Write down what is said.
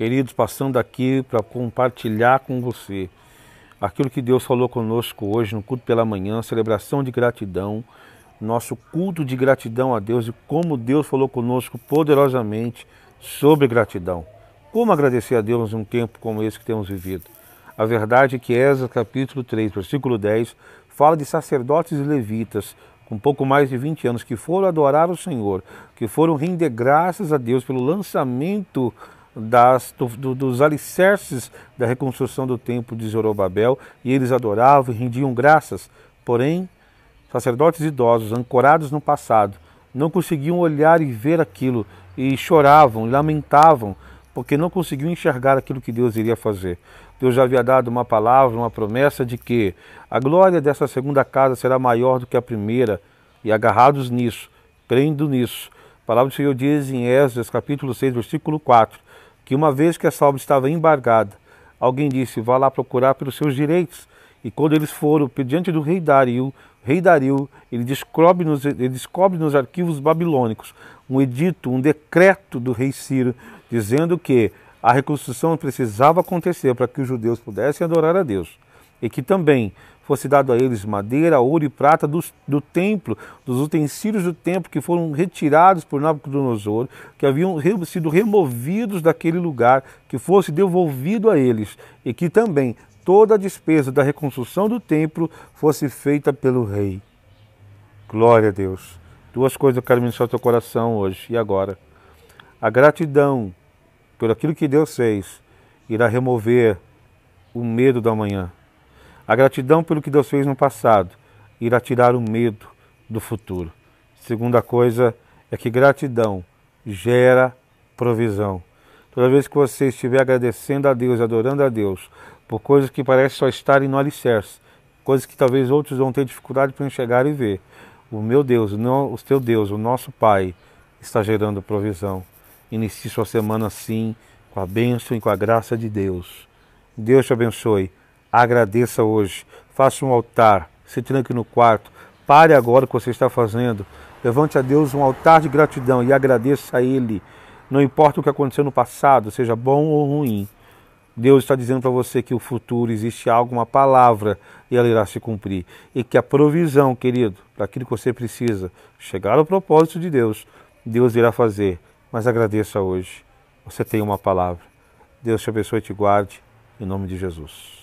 queridos, passando aqui para compartilhar com você aquilo que Deus falou conosco hoje no culto pela manhã, celebração de gratidão, nosso culto de gratidão a Deus e como Deus falou conosco poderosamente sobre gratidão. Como agradecer a Deus num tempo como esse que temos vivido? A verdade é que Esdras capítulo 3, versículo 10, fala de sacerdotes e levitas com pouco mais de 20 anos que foram adorar o Senhor, que foram render graças a Deus pelo lançamento das, do, do, dos alicerces da reconstrução do templo de Zorobabel, e eles adoravam e rendiam graças. Porém, sacerdotes idosos, ancorados no passado, não conseguiam olhar e ver aquilo, e choravam, e lamentavam, porque não conseguiam enxergar aquilo que Deus iria fazer. Deus já havia dado uma palavra, uma promessa de que a glória dessa segunda casa será maior do que a primeira, e agarrados nisso, crendo nisso. A palavra do Senhor diz em Esdras, capítulo 6, versículo 4, que uma vez que essa obra estava embargada, alguém disse: vá lá procurar pelos seus direitos. E quando eles foram diante do rei Dario, rei Dario, ele descobre, nos, ele descobre nos arquivos babilônicos um edito, um decreto do rei Ciro, dizendo que a reconstrução precisava acontecer para que os judeus pudessem adorar a Deus. E que também fosse dado a eles madeira, ouro e prata do, do templo, dos utensílios do templo que foram retirados por Nabucodonosor, que haviam sido removidos daquele lugar, que fosse devolvido a eles, e que também toda a despesa da reconstrução do templo fosse feita pelo rei. Glória a Deus. Duas coisas eu quero ministrar ao teu coração hoje e agora. A gratidão por aquilo que Deus fez irá remover o medo da manhã a gratidão pelo que Deus fez no passado irá tirar o medo do futuro. Segunda coisa é que gratidão gera provisão. Toda vez que você estiver agradecendo a Deus, adorando a Deus, por coisas que parecem só estarem no alicerce, coisas que talvez outros vão ter dificuldade para enxergar e ver, o meu Deus, o teu Deus, o nosso Pai, está gerando provisão. Inicie sua semana assim, com a bênção e com a graça de Deus. Deus te abençoe. Agradeça hoje. Faça um altar. Se tranque no quarto. Pare agora o que você está fazendo. Levante a Deus um altar de gratidão e agradeça a Ele. Não importa o que aconteceu no passado, seja bom ou ruim. Deus está dizendo para você que o futuro existe algo, uma palavra, e ela irá se cumprir. E que a provisão, querido, para aquilo que você precisa, chegar ao propósito de Deus, Deus irá fazer. Mas agradeça hoje. Você tem uma palavra. Deus te abençoe e te guarde. Em nome de Jesus.